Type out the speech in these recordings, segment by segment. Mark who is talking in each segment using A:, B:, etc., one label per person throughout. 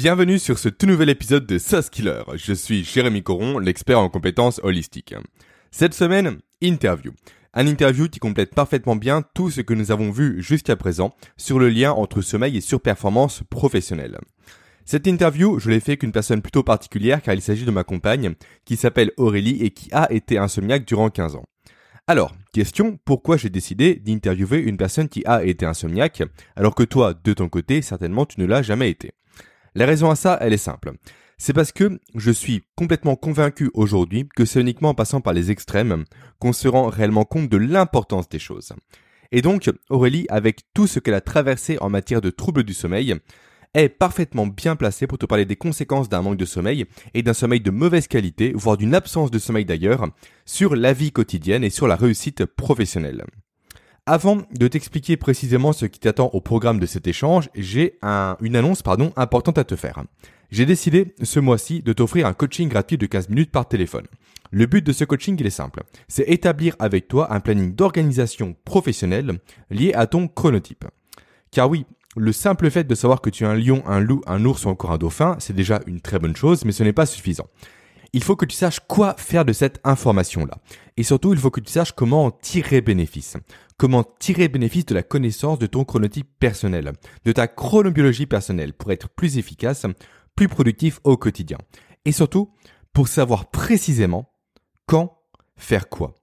A: Bienvenue sur ce tout nouvel épisode de SaaS Killer. Je suis Jérémy Coron, l'expert en compétences holistiques. Cette semaine, interview. Un interview qui complète parfaitement bien tout ce que nous avons vu jusqu'à présent sur le lien entre sommeil et surperformance professionnelle. Cette interview, je l'ai fait qu'une personne plutôt particulière car il s'agit de ma compagne qui s'appelle Aurélie et qui a été insomniaque durant 15 ans. Alors, question, pourquoi j'ai décidé d'interviewer une personne qui a été insomniaque alors que toi, de ton côté, certainement tu ne l'as jamais été? La raison à ça, elle est simple. C'est parce que je suis complètement convaincu aujourd'hui que c'est uniquement en passant par les extrêmes qu'on se rend réellement compte de l'importance des choses. Et donc, Aurélie, avec tout ce qu'elle a traversé en matière de troubles du sommeil, est parfaitement bien placé pour te parler des conséquences d'un manque de sommeil et d'un sommeil de mauvaise qualité, voire d'une absence de sommeil d'ailleurs, sur la vie quotidienne et sur la réussite professionnelle. Avant de t'expliquer précisément ce qui t'attend au programme de cet échange, j'ai une annonce pardon, importante à te faire. J'ai décidé ce mois-ci de t'offrir un coaching gratuit de 15 minutes par téléphone. Le but de ce coaching, il est simple. C'est établir avec toi un planning d'organisation professionnelle lié à ton chronotype. Car oui, le simple fait de savoir que tu es un lion, un loup, un ours ou encore un dauphin, c'est déjà une très bonne chose, mais ce n'est pas suffisant. Il faut que tu saches quoi faire de cette information-là. Et surtout, il faut que tu saches comment en tirer bénéfice. Comment tirer bénéfice de la connaissance de ton chronotype personnel, de ta chronobiologie personnelle pour être plus efficace, plus productif au quotidien? Et surtout, pour savoir précisément quand faire quoi.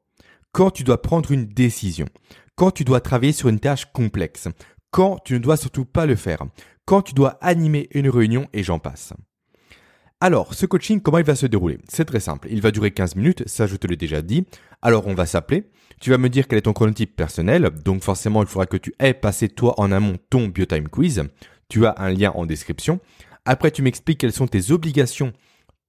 A: Quand tu dois prendre une décision. Quand tu dois travailler sur une tâche complexe quand tu ne dois surtout pas le faire, quand tu dois animer une réunion et j'en passe. Alors, ce coaching, comment il va se dérouler? C'est très simple. Il va durer 15 minutes, ça je te l'ai déjà dit. Alors, on va s'appeler. Tu vas me dire quel est ton chronotype personnel. Donc, forcément, il faudra que tu aies passé toi en amont ton Biotime Quiz. Tu as un lien en description. Après, tu m'expliques quelles sont tes obligations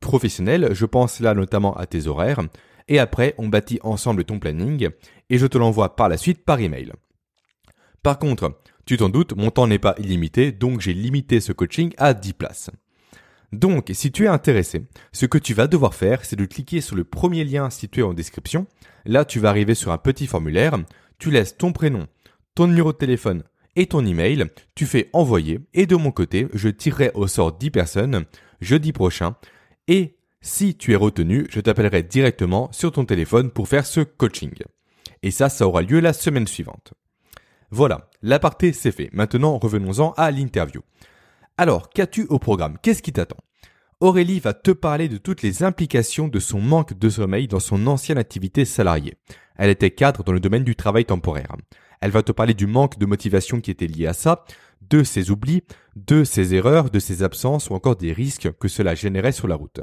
A: professionnelles. Je pense là notamment à tes horaires. Et après, on bâtit ensemble ton planning et je te l'envoie par la suite par email. Par contre, tu t'en doutes, mon temps n'est pas illimité, donc j'ai limité ce coaching à 10 places. Donc, si tu es intéressé, ce que tu vas devoir faire, c'est de cliquer sur le premier lien situé en description. Là, tu vas arriver sur un petit formulaire. Tu laisses ton prénom, ton numéro de téléphone et ton email. Tu fais envoyer. Et de mon côté, je tirerai au sort 10 personnes jeudi prochain. Et si tu es retenu, je t'appellerai directement sur ton téléphone pour faire ce coaching. Et ça, ça aura lieu la semaine suivante. Voilà, l'aparté c'est fait. Maintenant, revenons-en à l'interview. Alors, qu'as-tu au programme? Qu'est-ce qui t'attend? Aurélie va te parler de toutes les implications de son manque de sommeil dans son ancienne activité salariée. Elle était cadre dans le domaine du travail temporaire. Elle va te parler du manque de motivation qui était lié à ça, de ses oublis, de ses erreurs, de ses absences ou encore des risques que cela générait sur la route.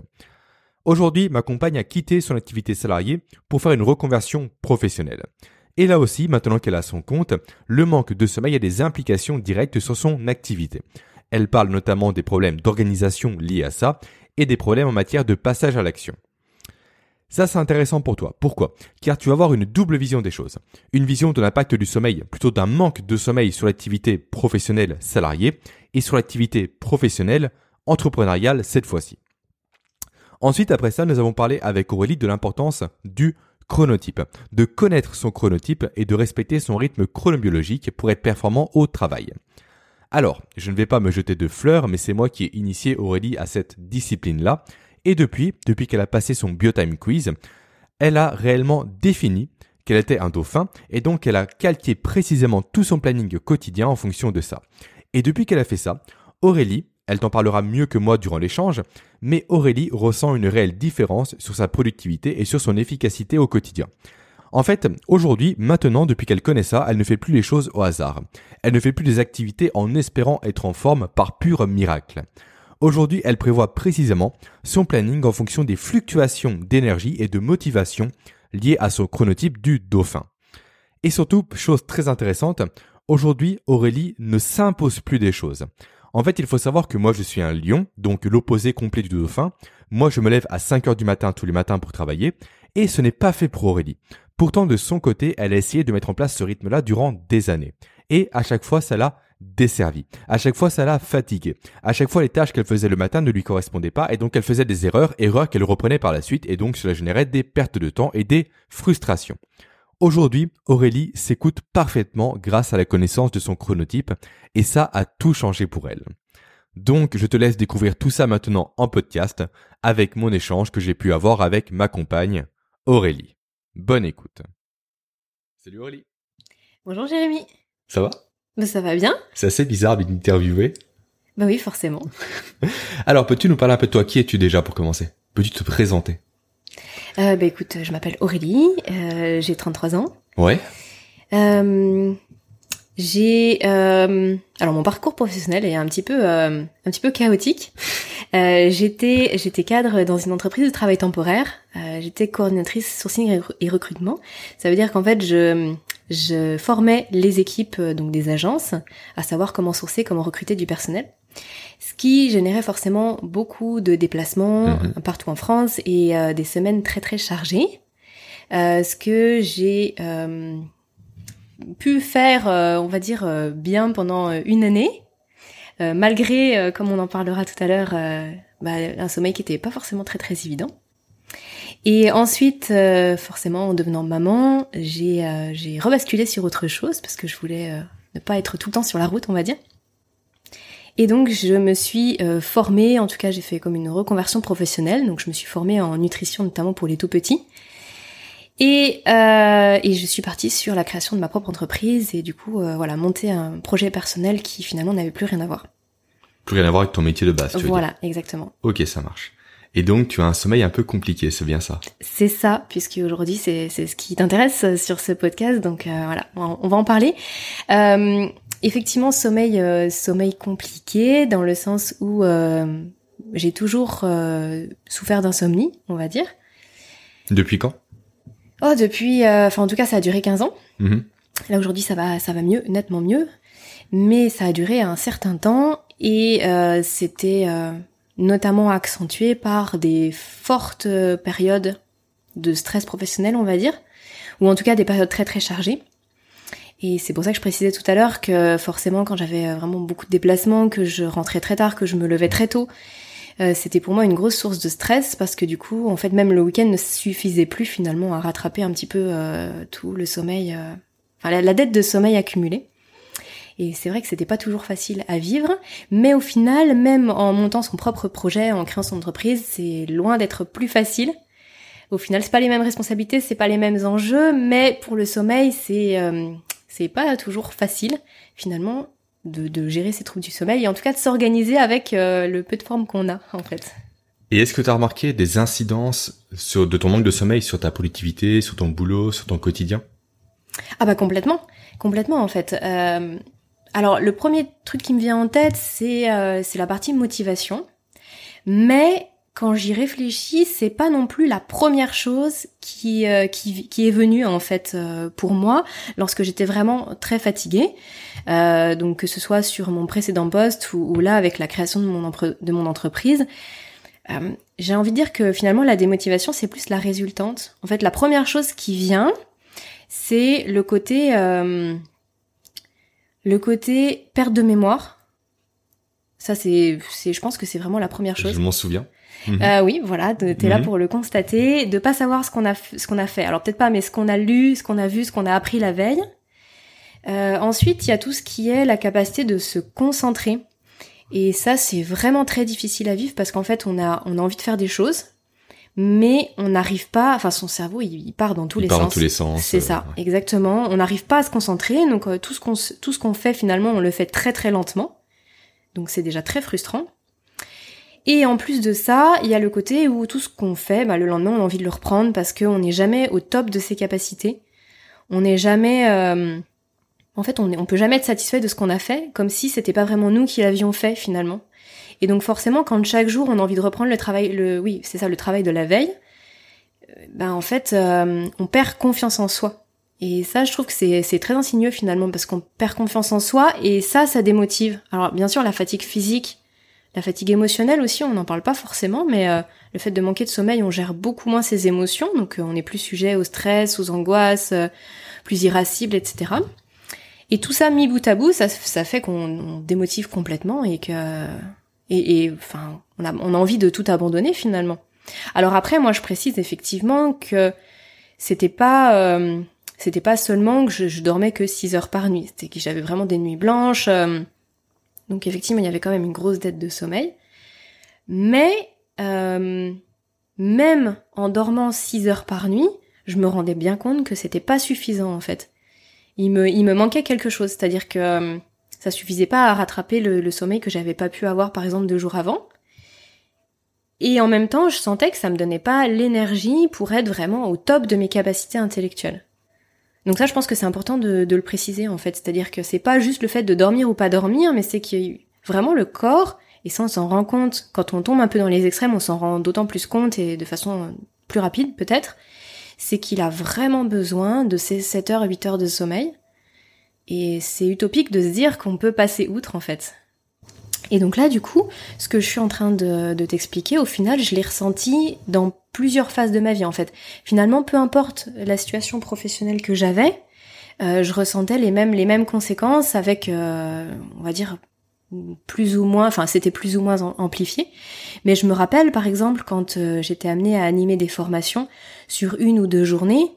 A: Aujourd'hui, ma compagne a quitté son activité salariée pour faire une reconversion professionnelle. Et là aussi, maintenant qu'elle a son compte, le manque de sommeil a des implications directes sur son activité. Elle parle notamment des problèmes d'organisation liés à ça et des problèmes en matière de passage à l'action. Ça, c'est intéressant pour toi. Pourquoi? Car tu vas avoir une double vision des choses. Une vision de l'impact du sommeil, plutôt d'un manque de sommeil sur l'activité professionnelle salariée et sur l'activité professionnelle entrepreneuriale cette fois-ci. Ensuite, après ça, nous avons parlé avec Aurélie de l'importance du chronotype, de connaître son chronotype et de respecter son rythme chronobiologique pour être performant au travail. Alors, je ne vais pas me jeter de fleurs, mais c'est moi qui ai initié Aurélie à cette discipline-là, et depuis, depuis qu'elle a passé son Biotime Quiz, elle a réellement défini qu'elle était un dauphin, et donc elle a calqué précisément tout son planning quotidien en fonction de ça. Et depuis qu'elle a fait ça, Aurélie elle t'en parlera mieux que moi durant l'échange, mais Aurélie ressent une réelle différence sur sa productivité et sur son efficacité au quotidien. En fait, aujourd'hui, maintenant, depuis qu'elle connaît ça, elle ne fait plus les choses au hasard. Elle ne fait plus des activités en espérant être en forme par pur miracle. Aujourd'hui, elle prévoit précisément son planning en fonction des fluctuations d'énergie et de motivation liées à son chronotype du dauphin. Et surtout, chose très intéressante, aujourd'hui, Aurélie ne s'impose plus des choses. En fait, il faut savoir que moi, je suis un lion, donc l'opposé complet du dauphin. Moi, je me lève à 5 heures du matin tous les matins pour travailler, et ce n'est pas fait pour Aurélie. Pourtant, de son côté, elle a essayé de mettre en place ce rythme-là durant des années. Et à chaque fois, ça l'a desservi. À chaque fois, ça l'a fatiguée. À chaque fois, les tâches qu'elle faisait le matin ne lui correspondaient pas et donc elle faisait des erreurs, erreurs qu'elle reprenait par la suite et donc cela générait des pertes de temps et des frustrations. Aujourd'hui, Aurélie s'écoute parfaitement grâce à la connaissance de son chronotype et ça a tout changé pour elle. Donc je te laisse découvrir tout ça maintenant en podcast avec mon échange que j'ai pu avoir avec ma compagne Aurélie. Bonne écoute. Salut Aurélie.
B: Bonjour Jérémy.
A: Ça va?
B: Bah, Ça va bien.
A: C'est assez bizarre d'interviewer.
B: Bah oui, forcément.
A: Alors peux-tu nous parler un peu de toi? Qui es-tu déjà pour commencer? Peux-tu te présenter?
B: Euh, Bah écoute, je m'appelle Aurélie, euh, j'ai 33 ans.
A: Ouais.
B: Euh, j'ai euh, alors mon parcours professionnel est un petit peu euh, un petit peu chaotique. Euh, j'étais j'étais cadre dans une entreprise de travail temporaire. Euh, j'étais coordinatrice sourcing et recrutement. Ça veut dire qu'en fait je je formais les équipes euh, donc des agences à savoir comment sourcer, comment recruter du personnel. Ce qui générait forcément beaucoup de déplacements mhm. partout en France et euh, des semaines très très chargées. ce que j'ai pu faire, euh, on va dire, euh, bien pendant euh, une année, malgré, comme on en parlera tout à l'heure, bah, un sommeil qui était pas forcément très très évident. Et ensuite, forcément, en devenant maman, j'ai j'ai rebasculé sur autre chose parce que je voulais ne pas être tout le temps sur la route, on va dire. Et donc, je me suis formée, en tout cas, j'ai fait comme une reconversion professionnelle. Donc, je me suis formée en nutrition, notamment pour les tout petits. Et, euh, et je suis partie sur la création de ma propre entreprise et du coup, euh, voilà, monter un projet personnel qui finalement n'avait plus rien à voir.
A: Plus rien à voir avec ton métier de base. Tu
B: voilà, exactement.
A: Ok, ça marche. Et donc, tu as un sommeil un peu compliqué, c'est bien ça?
B: C'est ça, puisque aujourd'hui, c'est ce qui t'intéresse sur ce podcast. Donc euh, voilà, on va en parler. Euh, effectivement, sommeil, euh, sommeil compliqué dans le sens où euh, j'ai toujours souffert d'insomnie, on va dire.
A: Depuis quand?
B: Oh, depuis, euh, enfin en tout cas, ça a duré 15 ans.
A: Mhm.
B: Là aujourd'hui, ça va, ça va mieux, nettement mieux. Mais ça a duré un certain temps et euh, c'était euh, notamment accentué par des fortes périodes de stress professionnel, on va dire, ou en tout cas des périodes très très chargées. Et c'est pour ça que je précisais tout à l'heure que forcément quand j'avais vraiment beaucoup de déplacements, que je rentrais très tard, que je me levais très tôt, euh, c'était pour moi une grosse source de stress parce que du coup, en fait, même le week-end ne suffisait plus finalement à rattraper un petit peu euh, tout le sommeil, euh, enfin la, dette de sommeil accumulée. Et c'est vrai que c'était pas toujours facile à vivre, mais au final, même en montant son propre projet, en créant son entreprise, c'est loin d'être plus facile. Au final, c'est pas les mêmes responsabilités, c'est pas les mêmes enjeux, mais pour le sommeil, c'est c'est pas toujours facile. Finalement, de, gérer ses troubles du sommeil et en tout cas de s'organiser avec euh, le peu de forme qu'on a en fait.
A: Et est-ce que tu as remarqué des incidences sur, de ton manque de sommeil sur ta productivité, sur ton boulot, sur ton quotidien?
B: Ah bah complètement, complètement en fait. Euh, alors le premier truc qui me vient en tête c'est euh, c'est la partie motivation, mais quand j'y réfléchis, c'est pas non plus la première chose qui, qui, qui est venue en fait pour moi lorsque j'étais vraiment très fatiguée. Euh, donc que ce soit sur mon précédent poste ou, là avec la création de mon, de mon entreprise. Euh, j'ai envie de dire que finalement la démotivation c'est plus la résultante. En fait la première chose qui vient c'est le côté euh, le côté perte de mémoire. Ça c'est c'est je pense que c'est vraiment la première chose.
A: Je m'en souviens.
B: Euh, oui, voilà, t'es là mhm. pour le constater, de pas savoir ce qu'on a ce qu'on a fait. Alors peut-être pas, mais ce qu'on a lu, ce qu'on a vu, ce qu'on a appris la veille. Euh, ensuite, il y a tout ce qui est la capacité de se concentrer. Et ça, c'est vraiment très difficile à vivre parce qu'en fait, on a, on a envie de faire des choses, mais on n'arrive pas, enfin, son cerveau, il, part dans tous
A: il
B: les
A: part
B: sens.
A: dans tous les sens.
B: C'est ça, euh, exactement. On n'arrive pas à se concentrer, donc euh, tout ce qu'on, tout ce qu'on fait finalement, on le fait très très lentement. Donc c'est déjà très frustrant. Et en plus de ça, il y a le côté où tout ce qu'on fait, bah, le lendemain, on a envie de le reprendre parce qu'on n'est jamais au top de ses capacités. On n'est jamais en fait, on, on peut jamais être satisfait de ce qu'on a fait, comme si c'était pas vraiment nous qui l'avions fait finalement. Et donc forcément, quand chaque jour on a envie de reprendre le travail, le oui, c'est ça, le travail de la veille, euh, ben en fait, euh, on perd confiance en soi. Et ça, je trouve que c'est très insidieux finalement parce qu'on perd confiance en soi et ça, ça démotive. Alors bien sûr, la fatigue physique, la fatigue émotionnelle aussi, on n'en parle pas forcément, mais euh, le fait de manquer de sommeil, on gère beaucoup moins ses émotions, donc on est plus sujet au stress, aux angoisses, plus irascible, etc. Et tout ça mis bout à bout, ça, ça fait qu'on démotive complètement et que et, enfin on a, on a envie de tout abandonner finalement. Alors après, moi je précise effectivement que c'était pas euh, c'était pas seulement que je, dormais que 6 heures par nuit, c'était que j'avais vraiment des nuits blanches. Euh, Donc effectivement, il y avait quand même une grosse dette de sommeil. Mais euh, même en dormant 6 heures par nuit, je me rendais bien compte que c'était pas suffisant en fait. Il me, il me manquait quelque chose, c'est-à-dire que euh, ça suffisait pas à rattraper le, sommeil que j'avais pas pu avoir par exemple deux jours avant. Et en même temps, je sentais que ça me donnait pas l'énergie pour être vraiment au top de mes capacités intellectuelles. Donc ça, je pense que c'est important de, de, le préciser en fait, c'est-à-dire que c'est pas juste le fait de dormir ou pas dormir, mais c'est que vraiment le corps, et ça on s'en rend compte quand on tombe un peu dans les extrêmes, on s'en rend d'autant plus compte et de façon plus rapide peut-être, c'est qu'il a vraiment besoin de ces 7 heures, 8 heures de sommeil. Et c'est utopique de se dire qu'on peut passer outre en fait. Et donc là, du coup, ce que je suis en train de, t'expliquer, au final, je l'ai ressenti dans plusieurs phases de ma vie, en fait. Finalement, peu importe la situation professionnelle que j'avais, euh, je ressentais les mêmes les mêmes conséquences avec, euh, on va dire, plus ou moins, enfin, c'était plus ou moins amplifié. Mais je me rappelle, par exemple, quand euh, j'étais amenée à animer des formations sur une ou deux journées,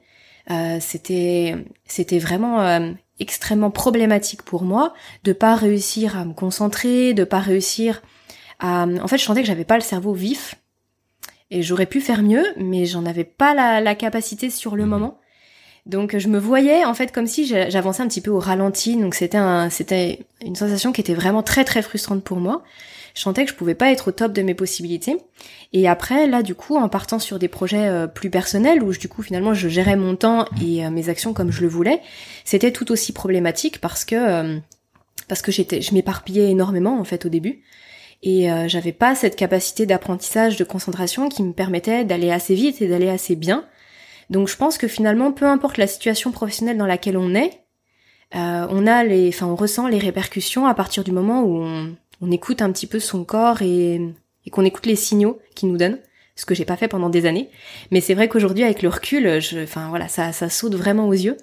B: euh, c'était c'était vraiment euh, extrêmement problématique pour moi de pas réussir à me concentrer, de pas réussir à en fait je sentais que j'avais pas le cerveau vif et j'aurais pu faire mieux mais j'en avais pas la, la, capacité sur le mmh. moment. Donc je me voyais en fait comme si j'avançais un petit peu au ralenti donc c'était un c'était une sensation qui était vraiment très très frustrante pour moi je sentais que je pouvais pas être au top de mes possibilités. Et après, là, du coup, en partant sur des projets euh, plus personnels, où du coup, finalement, je gérais mon temps et euh, mes actions comme je le voulais, c'était tout aussi problématique parce que euh, parce que j'étais, je m'éparpillais énormément en fait au début. Et j'avais pas cette capacité d'apprentissage, de concentration qui me permettait d'aller assez vite et d'aller assez bien. Donc je pense que finalement, peu importe la situation professionnelle dans laquelle on est, on a les, enfin, on ressent les répercussions à partir du moment où on, on écoute un petit peu son corps et, et qu'on écoute les signaux qu'il nous donne, ce que j'ai pas fait pendant des années. Mais c'est vrai qu'aujourd'hui, avec le recul, je, enfin voilà, ça, ça saute vraiment aux yeux.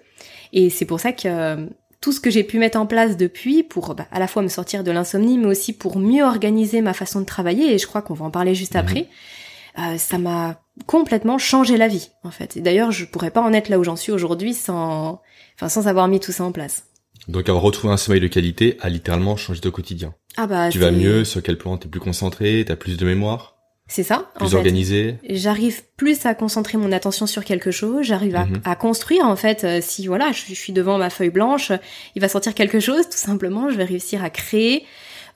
B: Et c'est pour ça que euh, tout ce que j'ai pu mettre en place depuis pour bah, à la fois me sortir de l'insomnie, mais aussi pour mieux organiser ma façon de travailler, et je crois qu'on va en parler juste mhm. après, euh, ça m'a complètement changé la vie, en fait. Et d'ailleurs, je pourrais pas en être là où j'en suis aujourd'hui sans, enfin, sans avoir mis tout ça en place.
A: Donc avoir retrouvé un sommeil de qualité a littéralement changé ton quotidien.
B: Ah bah
A: tu vas mieux, sur quel plan t'es plus concentré, t'as plus de mémoire.
B: C'est ça.
A: Plus organisé.
B: J'arrive plus à concentrer mon attention sur quelque chose. J'arrive à, mhm. à, construire en fait. Euh, si voilà, je, suis devant ma feuille blanche, il va sortir quelque chose. Tout simplement, je vais réussir à créer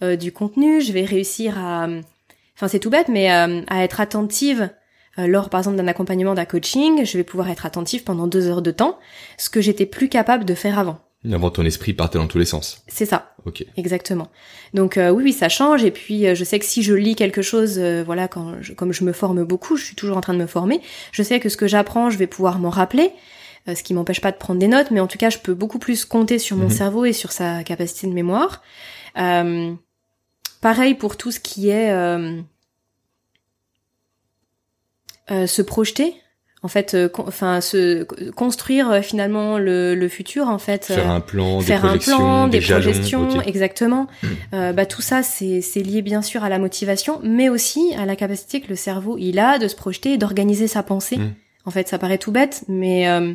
B: euh, du contenu. Je vais réussir à, enfin c'est tout bête, mais euh, à être attentive lors par exemple d'un accompagnement, d'un coaching. Je vais pouvoir être attentive pendant deux heures de temps, ce que j'étais plus capable de faire avant.
A: Avant ton esprit partait dans tous les sens.
B: C'est ça.
A: Ok.
B: Exactement. Donc euh, oui, oui, ça change. Et puis euh, je sais que si je lis quelque chose, euh, voilà, quand comme je me forme beaucoup, je suis toujours en train de me former. Je sais que ce que j'apprends, je vais pouvoir m'en rappeler, ce qui m'empêche pas de prendre des notes, mais en tout cas, je peux beaucoup plus compter sur mon mhm. cerveau et sur sa capacité de mémoire. pareil pour tout ce qui est se projeter en fait euh, enfin se construire euh, finalement le, le, futur en fait
A: faire un plan
B: faire
A: des projections, un plan
B: des, projections exactement. Euh, bah tout ça c'est c'est lié bien sûr à la motivation mais aussi à la capacité que le cerveau il a de se projeter et d'organiser sa pensée. Mm. en fait ça paraît tout bête mais euh,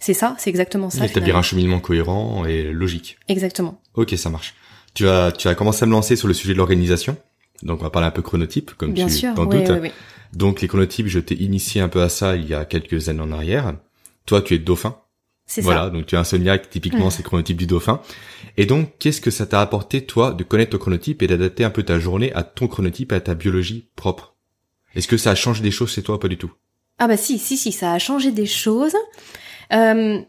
B: c'est ça c'est exactement ça
A: établir un cheminement cohérent et logique.
B: Exactement.
A: Ok ça marche. Tu as tu as commencé à me lancer sur le sujet de l'organisation. Donc on va parler un peu chronotype comme
B: bien
A: tu t'en
B: oui,
A: doutes.
B: oui, oui.
A: Donc les chronotypes, je t'ai initié un peu à ça il y a quelques années en arrière. Toi, tu es dauphin.
B: C'est
A: voilà, donc tu es insomniaque, typiquement c'est le chronotype du dauphin. Et donc, qu'est-ce que ça t'a apporté, toi, de connaître ton chronotype et d'adapter un peu ta journée à ton chronotype et à ta biologie propre? Est-ce que ça a changé des choses chez toi ou pas du tout?
B: Ah bah si, si, si, ça a changé des choses. Euh,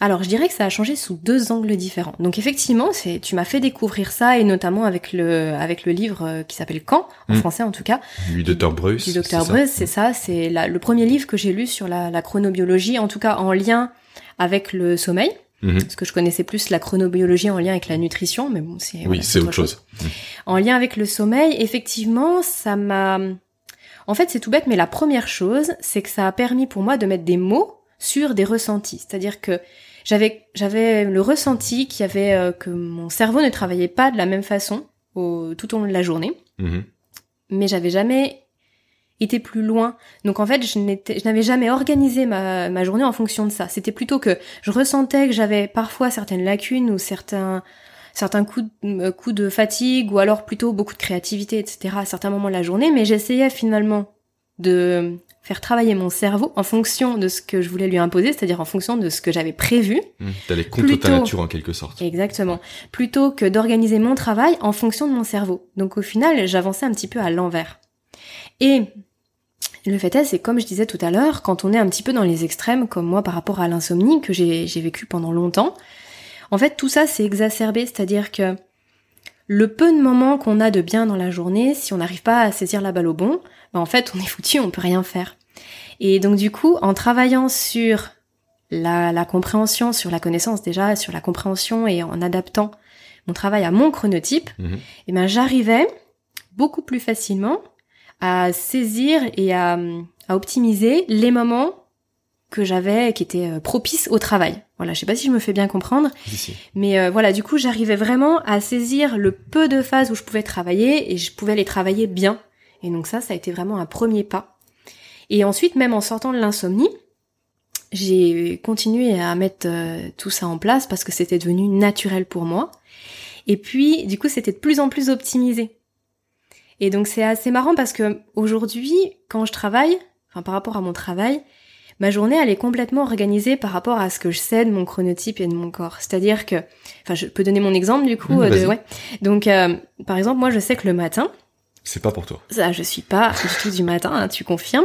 B: alors, je dirais que ça a changé sous deux angles différents. Donc effectivement, c'est tu m'as fait découvrir ça et notamment avec le avec le livre euh, qui s'appelle Quand en hmm. français en tout cas.
A: Du docteur Bruce.
B: Du docteur Bruce, c'est ça. C'est le premier livre que j'ai lu sur la, la, chronobiologie, en tout cas en lien avec le sommeil. Mhm. Parce que je connaissais plus la chronobiologie en lien avec la nutrition, mais bon, c'est
A: oui, c'est autre chose.
B: En lien avec le sommeil, effectivement, ça m'a. En fait, c'est tout bête, mais la première chose, c'est que ça a permis pour moi de mettre des mots sur des ressentis. C'est-à-dire que j'avais j'avais le ressenti qu'il y avait euh, que mon cerveau ne travaillait pas de la même façon au, tout au long de la journée. Mm-hmm. Mais j'avais jamais été plus loin. Donc en fait, je n'étais je n'avais jamais organisé ma ma journée en fonction de ça. C'était plutôt que je ressentais que j'avais parfois certaines lacunes ou certains certains coups de, coups de fatigue ou alors plutôt beaucoup de créativité, etc. à certains moments de la journée, mais j'essayais finalement de faire travailler mon cerveau en fonction de ce que je voulais lui imposer, c'est-à-dire en fonction de ce que j'avais prévu.
A: Mmh, D'aller contre ta nature en quelque sorte.
B: Exactement. Plutôt que d'organiser mon travail en fonction de mon cerveau. Donc au final, j'avançais un petit peu à l'envers. Et le fait est, c'est comme je disais tout à l'heure, quand on est un petit peu dans les extrêmes, comme moi par rapport à l'insomnie que j'ai vécu pendant longtemps, en fait tout ça c'est exacerbé, c'est-à-dire que le peu de moments qu'on a de bien dans la journée, si on n'arrive pas à saisir la balle au bon, ben en fait on est foutu, on peut rien faire. Et donc du coup, en travaillant sur la, la compréhension, sur la connaissance déjà, sur la compréhension et en adaptant mon travail à mon chronotype,
A: Mhm.
B: eh ben j'arrivais beaucoup plus facilement à saisir et à, à optimiser les moments que j'avais qui étaient euh, propices au travail. Voilà, je sais pas si je me fais bien comprendre, mais euh, voilà, du coup, j'arrivais vraiment à saisir le peu de phases où je pouvais travailler et je pouvais les travailler bien. Et donc ça, ça a été vraiment un premier pas. Et ensuite, même en sortant de l'insomnie, j'ai continué à mettre euh, tout ça en place parce que c'était devenu naturel pour moi. Et puis, du coup, c'était de plus en plus optimisé. Et donc, c'est assez marrant parce que aujourd'hui, quand je travaille, enfin par rapport à mon travail, ma journée, elle est complètement organisée par rapport à ce que je sais de mon chronotype et de mon corps. C'est-à-dire que, enfin, je peux donner mon exemple du coup.
A: Mmh,
B: euh, de, ouais. Donc, euh, par exemple, moi, je sais que le matin,
A: C'est pas pour toi.
B: ça, je suis pas du tout du matin, hein, tu confirmes.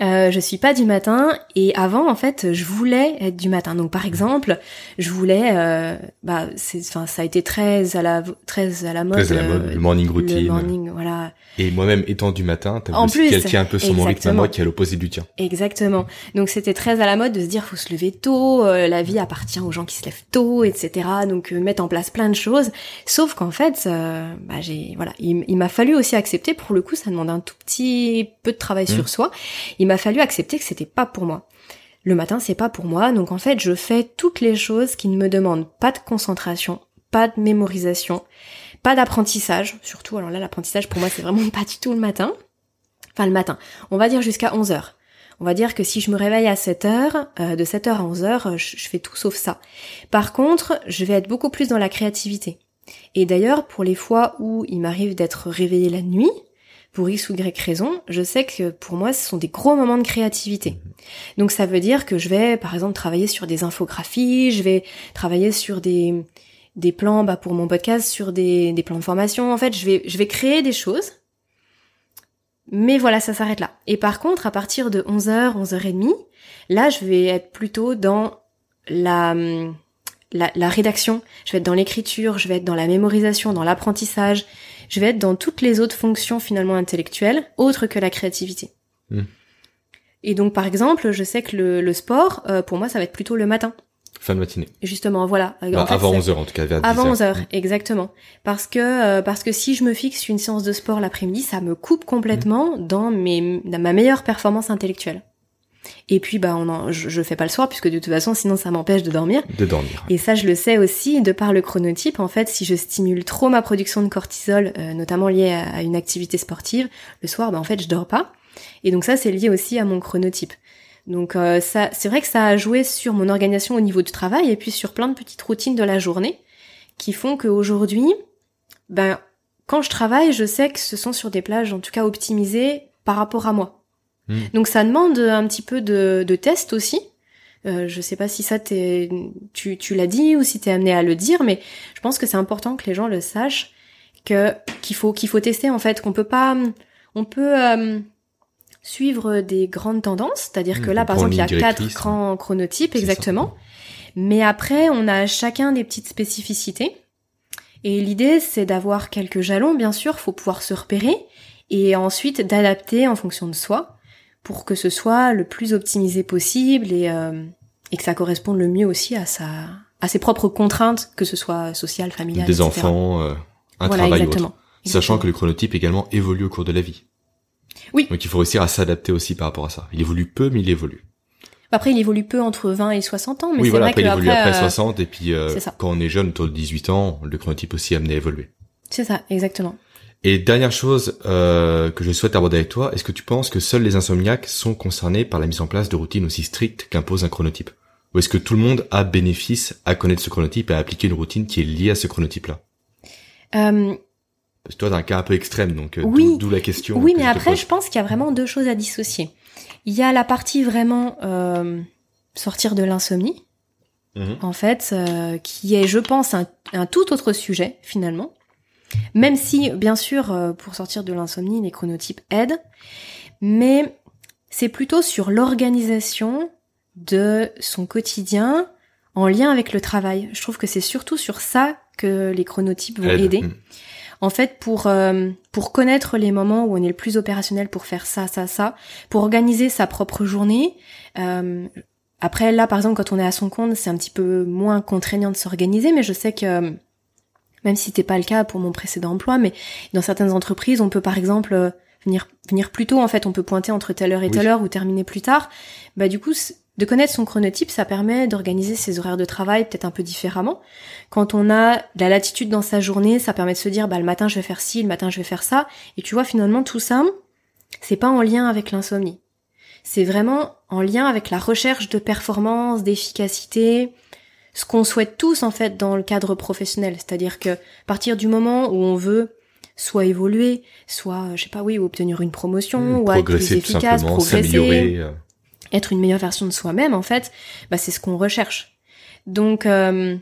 B: Euh, je suis pas du matin et avant, en fait, je voulais être du matin. Donc, par exemple, je voulais, euh, bah, c'est, enfin, ça a été très à la, très à la mode.
A: Très à la mode,
B: euh,
A: le morning routine.
B: Le morning, voilà.
A: Et moi-même étant du matin, t'as
B: En plus,
A: quelqu'un un peu sur mon rythme à moi qui est à l'opposé du tien.
B: Exactement. Donc c'était très à la mode de se dire faut se lever tôt, euh, la vie appartient aux gens qui se lèvent tôt, etc. Donc euh, mettre en place plein de choses. Sauf qu'en fait, euh, bah, j'ai voilà, il, il m'a fallu aussi accepter. Pour le coup, ça demande un tout petit peu de travail
A: Mhm.
B: sur soi. Il m'a fallu accepter que c'était pas pour moi. Le matin, c'est pas pour moi. Donc en fait, je fais toutes les choses qui ne me demandent pas de concentration, pas de mémorisation, pas d'apprentissage. Surtout, alors là, l'apprentissage pour moi, c'est vraiment pas du tout le matin. Enfin, le matin. On va dire jusqu'à 11 heures. On va dire que si je me réveille à 7 heures, euh, de 7 heures à 11 heures, je, je fais tout sauf ça. Par contre, je vais être beaucoup plus dans la créativité. Et d'ailleurs, pour les fois où il m'arrive d'être réveillée la nuit, pour X ou Y raison, je sais que pour moi, ce sont des gros moments de créativité. Donc ça veut dire que je vais, par exemple, travailler sur des infographies, je vais travailler sur des, des plans bah, pour mon podcast, sur des, des plans de formation. En fait, je vais, je vais créer des choses. Mais voilà, ça s'arrête là. Et par contre, à partir de 11h, 11h30, là, je vais être plutôt dans la, hum, la, la rédaction, je vais être dans l'écriture, je vais être dans la mémorisation, dans l'apprentissage, je vais être dans toutes les autres fonctions finalement intellectuelles, autres que la créativité.
A: Hmm.
B: Et donc, par exemple, je sais que le, le sport, euh, pour moi, ça va être plutôt le matin.
A: Fin de matinée.
B: Justement, voilà. En
A: Bah,
B: fait,
A: avant
B: c'est-
A: 11h en tout cas, vers 10h.
B: avant 11 heures, exactement. Parce que euh, parce que si je me fixe une séance de sport l'après-midi, ça me coupe complètement dans mes dans ma meilleure performance intellectuelle. Et puis bah on en, je, je fais pas le soir puisque de toute façon sinon ça m'empêche de dormir.
A: De dormir.
B: Et ça je le sais aussi de par le chronotype. En fait, si je stimule trop ma production de cortisol, euh, notamment liée à, à une activité sportive, le soir bah en fait je dors pas. Et donc ça c'est lié aussi à mon chronotype. Donc euh, ça, c'est vrai que ça a joué sur mon organisation au niveau du travail et puis sur plein de petites routines de la journée qui font qu'aujourd'hui, ben quand je travaille, je sais que ce sont sur des plages en tout cas optimisées par rapport à moi.
A: Mm.
B: Donc ça demande un petit peu de, de test aussi. Euh, je sais pas si ça t'es, tu, tu l'as dit ou si t'es amené à le dire, mais je pense que c'est important que les gens le sachent que qu'il faut qu'il faut tester en fait qu'on peut pas, on peut euh, suivre des grandes tendances, c'est-à-dire que
A: Mmh,
B: là par exemple il y a quatre grands chronotypes
A: C'est ça.
B: exactement, mais après on a chacun des petites spécificités. Et l'idée, c'est d'avoir quelques jalons, bien sûr, faut pouvoir se repérer, et ensuite d'adapter en fonction de soi, pour que ce soit le plus optimisé possible et, euh, et que ça corresponde le mieux aussi à sa, à ses propres contraintes, que ce soit sociales, familiales,
A: Des
B: etc.
A: enfants, euh, un
B: voilà,
A: travail ou
B: exactement.
A: autre. Sachant que le chronotype également évolue au cours de la vie.
B: Oui.
A: Donc il faut réussir à s'adapter aussi par rapport à ça. Il évolue peu, mais il évolue.
B: Après, il évolue peu entre 20 et 60 ans, mais
A: oui,
B: c'est
A: voilà,
B: vrai
A: après
B: que
A: il évolue après
B: euh,
A: 60, et puis euh, quand on est jeune, autour de 18 ans, le chronotype aussi est amené à évoluer.
B: c'est ça, exactement.
A: Et dernière chose euh, que je souhaite aborder avec toi, est-ce que tu penses que seuls les insomniaques sont concernés par la mise en place de routines aussi strictes qu'impose un chronotype? Ou est-ce que tout le monde a bénéfice à connaître ce chronotype et à appliquer une routine qui est liée à ce chronotype-là?
B: Euh,
A: Parce que toi, t'as un cas un peu extrême, donc euh,
B: Oui.
A: d'où la question.
B: oui, mais
A: je
B: après, je pense qu'il y a vraiment deux choses à dissocier. Il y a la partie vraiment euh, sortir de l'insomnie,
A: Mhm.
B: en fait, euh, qui est, je pense, un, un tout autre sujet finalement. Même si, bien sûr, euh, pour sortir de l'insomnie, les chronotypes aident, mais c'est plutôt sur l'organisation de son quotidien en lien avec le travail. Je trouve que c'est surtout sur ça que les chronotypes vont
A: Aide.
B: aider.
A: Mhm.
B: En fait, pour euh, pour connaître les moments où on est le plus opérationnel pour faire ça, ça, ça, pour organiser sa propre journée. euh, après, là, par exemple, quand on est à son compte, c'est un petit peu moins contraignant de s'organiser, mais je sais que euh, même si c'était pas le cas pour mon précédent emploi, mais dans certaines entreprises, on peut par exemple euh, venir venir plus tôt. En fait, on peut pointer entre telle heure et
A: Oui.
B: telle heure ou terminer plus tard. Bah du coup, de connaître son chronotype, ça permet d'organiser ses horaires de travail peut-être un peu différemment. Quand on a de la latitude dans sa journée, ça permet de se dire bah le matin je vais faire ci, le matin je vais faire ça. Et tu vois finalement tout ça, c'est pas en lien avec l'insomnie. C'est vraiment en lien avec la recherche de performance, d'efficacité, ce qu'on souhaite tous en fait dans le cadre professionnel. C'est-à-dire que à partir du moment où on veut soit évoluer, soit je sais pas oui, ou obtenir une promotion,
A: Mhm.
B: ou être plus efficace, progresser,
A: euh.
B: être une meilleure version de soi-même, en fait, bah, c'est ce qu'on recherche. Donc, euh,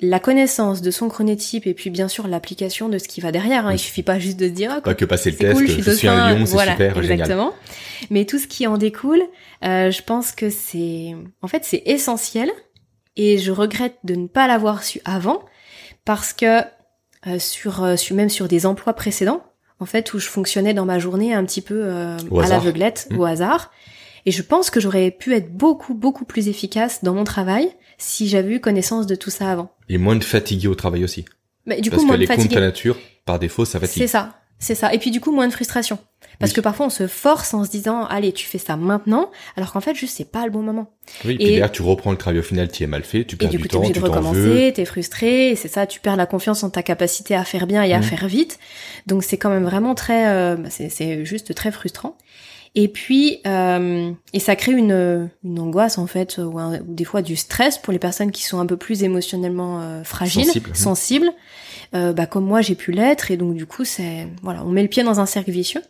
B: la connaissance de son chronotype et puis bien sûr l'application de ce qui va derrière. Hein. Il suffit pas juste de se dire ah,
A: Pas que passer le test,
B: cool,
A: je,
B: je suis,
A: suis un lion, c'est
B: voilà,
A: super, génial.
B: exactement. Mais tout ce qui en découle, euh, je pense que c'est, en fait, c'est essentiel. Et je regrette de ne pas l'avoir su avant, parce que euh, sur, euh, sur même sur des emplois précédents, en fait, où je fonctionnais dans ma journée un petit peu euh, à l'aveuglette,
A: Mm.
B: au hasard. Et je pense que j'aurais pu être beaucoup beaucoup plus efficace dans mon travail si j'avais eu connaissance de tout ça avant.
A: Et moins de fatigué au travail aussi.
B: Mais du
A: Parce
B: coup,
A: que
B: moins de
A: les comptes
B: fatigue.
A: à nature, par défaut, ça
B: C'est
A: fatigue.
B: ça, c'est ça. Et puis du coup, moins de frustration. Parce
A: Oui.
B: que parfois, on se force en se disant, allez, tu fais ça maintenant, alors qu'en fait, juste, c'est pas le bon moment.
A: Oui, puis
B: Et-
A: derrière, tu reprends le travail au final, tu es mal fait, tu perds
B: du
A: du
B: coup, t'es
A: temps, tu
B: de
A: t'en veux.
B: recommencer, t'es frustré, c'est ça, tu perds la confiance en ta capacité à faire bien et à
A: Mhm.
B: faire vite. Donc c'est quand même vraiment très, euh, bah, c'est, c'est juste très frustrant. Et puis, euh, et ça crée une, une angoisse en fait, ou, un- ou des fois du stress pour les personnes qui sont un peu plus émotionnellement euh, fragiles,
A: Sensibles, mhm.
B: sensibles. Euh, bah, comme moi j'ai pu l'être, et donc du coup c'est, voilà, on met le pied dans un cercle vicieux.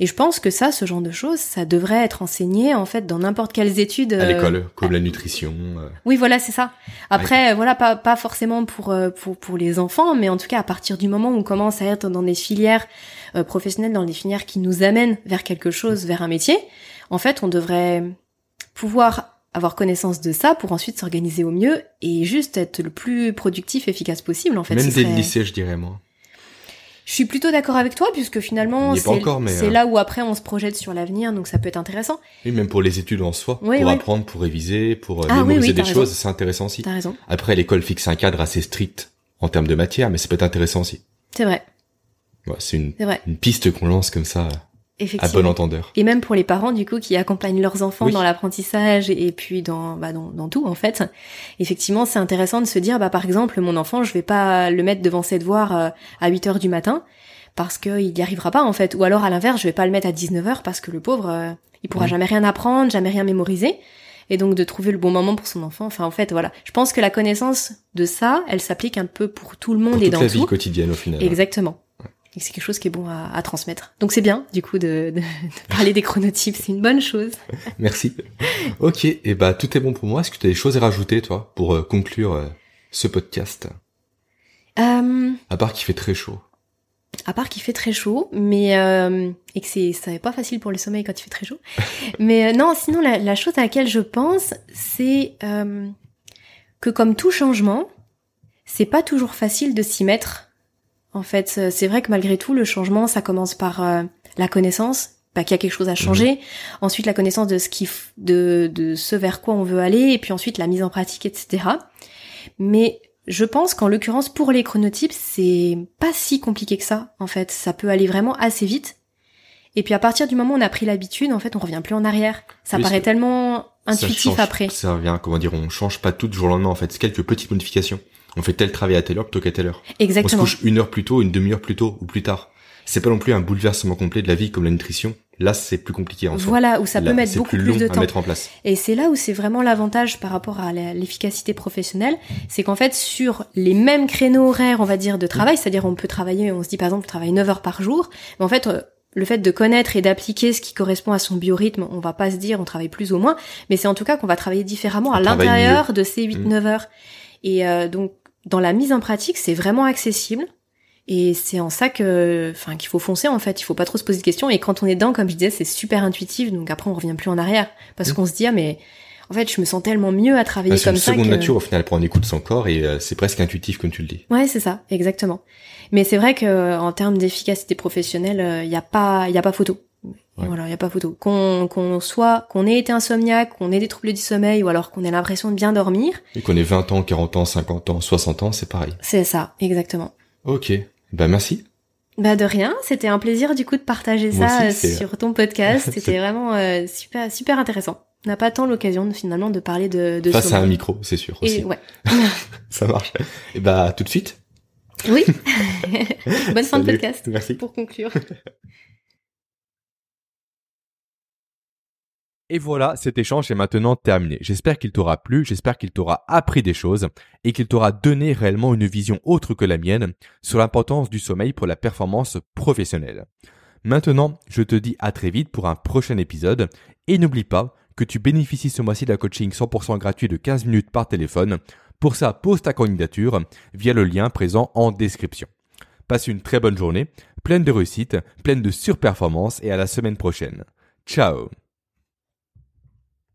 B: Et je pense que ça, ce genre de choses, ça devrait être enseigné en fait dans n'importe quelles études.
A: À
B: euh,
A: l'école, comme la nutrition. euh.
B: oui, voilà, c'est ça. Après, euh, voilà, pas, pas forcément pour, euh, pour, pour les enfants, mais en tout cas, à partir du moment où on commence à être dans des filières euh, professionnelles, dans des filières qui nous amènent vers quelque chose, vers un métier, en fait, on devrait pouvoir avoir connaissance de ça pour ensuite s'organiser au mieux et juste être le plus productif, efficace possible, en fait.
A: Même dès le
B: serait-
A: lycée, je dirais, moi.
B: Je suis plutôt d'accord avec toi, puisque finalement, c'est
A: euh,
B: là où après on se projette sur l'avenir, donc ça peut être intéressant.
A: Oui, même pour les études en soi,
B: Oui,
A: pour
B: oui.
A: apprendre, pour réviser, pour euh,
B: Ah
A: mémoriser des choses, c'est intéressant aussi.
B: T'as raison.
A: Après, l'école fixe un cadre assez strict en termes de matière, mais ça peut être intéressant aussi.
B: C'est vrai,
A: Ouais, c'est une piste qu'on lance comme ça, à bon entendeur.
B: Et même pour les parents, du coup, qui accompagnent leurs enfants
A: Oui.
B: dans l'apprentissage et puis dans, bah, dans, dans tout, en fait. Effectivement, c'est intéressant de se dire, bah, par exemple, mon enfant, je vais pas le mettre devant ses devoirs euh, à 8 heures du matin parce qu'il y arrivera pas, en fait. Ou alors, à l'inverse, je vais pas le mettre à 19 heures parce que le pauvre, euh, il pourra jamais rien apprendre, jamais rien mémoriser. Et donc, de trouver le bon moment pour son enfant. Enfin, en fait, voilà. Je pense que la connaissance de ça, elle s'applique un peu pour tout le monde
A: Pour
B: et
A: toute
B: dans
A: la
B: tout.
A: vie quotidienne au final.
B: Exactement. Et c'est quelque chose qui est bon à, à transmettre. Donc c'est bien, du coup, de, de- de parler des chronotypes. C'est une bonne chose.
A: Merci. ok, et bah tout est bon pour moi. Est-ce que tu as des choses à rajouter, toi, pour euh, conclure euh, ce podcast?
B: Euh,
A: À part qu'il fait très chaud.
B: à part qu'il fait très chaud, mais euh, et que c'est ça n'est pas facile pour le sommeil quand il fait très chaud. mais non, sinon la, la chose à laquelle je pense, c'est euh, que comme tout changement, c'est pas toujours facile de s'y mettre. En fait, euh, c'est vrai que malgré tout, le changement, ça commence par euh, la connaissance, bah, qu'il y a quelque chose à changer. Ensuite, la connaissance de ce qui, f- de, de ce vers quoi on veut aller, et puis ensuite la mise en pratique, etc. Mais je pense qu'en l'occurrence, pour les chronotypes, c'est pas si compliqué que ça, en fait. Ça peut aller vraiment assez vite. Et puis à partir du moment où on a pris l'habitude, en fait, on revient plus en arrière. Ça
A: Oui,
B: paraît tellement
A: Ça
B: intuitif
A: change-
B: après.
A: Ça revient, comment dire, on change pas tout du jour au lendemain, en fait. C'est quelques petites modifications. On fait tel travail à telle heure plutôt qu'à telle heure.
B: Exactement.
A: On se couche une heure plus tôt, une demi-heure plus tôt ou plus tard. C'est pas non plus un bouleversement complet de la vie comme la nutrition, Là, c'est plus compliqué en soi.
B: Voilà, où ça
A: Là,
B: peut mettre beaucoup
A: plus
B: de
A: à
B: temps.
A: mettre en place.
B: Et c'est là où c'est vraiment l'avantage par rapport à l'efficacité professionnelle, c'est qu'en fait sur les mêmes créneaux horaires, on va dire, de travail, c'est-à-dire on peut travailler, on se dit par exemple, on travaille 9 heures par jour, mais en fait euh, le fait de connaître et d'appliquer ce qui correspond à son biorhythme, on va pas se dire on travaille plus ou moins, mais c'est en tout cas qu'on va travailler différemment à
A: On
B: l'intérieur de ces 8-9
A: Mm.
B: heures. Et euh, donc dans la mise en pratique, c'est vraiment accessible. Et c'est en ça que, enfin, qu'il faut foncer en fait. Il faut pas trop se poser de questions. Et quand on est dedans, comme je disais, c'est super intuitif. Donc après, on revient plus en arrière parce
A: Mm.
B: qu'on se dit ah mais en fait, je me sens tellement mieux à travailler
A: Bah, c'est
B: comme
A: une
B: ça.
A: seconde
B: que...
A: nature au final pour on écoute son corps et euh, c'est presque intuitif comme tu le dis.
B: Ouais, c'est ça, exactement. Mais c'est vrai que en termes d'efficacité professionnelle, il y a pas, il y a pas photo.
A: Ouais.
B: Voilà, il y a pas photo. Qu'on qu'on soit, qu'on ait été insomniaque, qu'on ait des troubles du sommeil, ou alors qu'on ait l'impression de bien dormir,
A: Et qu'on ait 20 ans, 40 ans, 50 ans, 60 ans, c'est pareil.
B: c'est ça, exactement.
A: Ok. Bah merci.
B: Bah de rien, c'était un plaisir du coup de partager
A: Moi
B: ça
A: aussi,
B: euh, sur ton podcast. C'était vraiment euh, super super intéressant. On n'a pas tant l'occasion finalement de parler de, de
A: Face à un micro, c'est sûr aussi.
B: Et ouais.
A: Ça marche. Et bah tout de suite.
B: oui. Bonne fin de podcast.
A: Merci.
B: Pour conclure.
A: Et voilà, cet échange est maintenant terminé. J'espère qu'il t'aura plu, j'espère qu'il t'aura appris des choses et qu'il t'aura donné réellement une vision autre que la mienne sur l'importance du sommeil pour la performance professionnelle. Maintenant, je te dis à très vite pour un prochain épisode et n'oublie pas que tu bénéficies ce mois-ci d'un coaching 100% gratuit de 15 minutes par téléphone. Pour ça, pose ta candidature via le lien présent en description. Passe une très bonne journée, pleine de réussite, pleine de surperformance et à la semaine prochaine. Ciao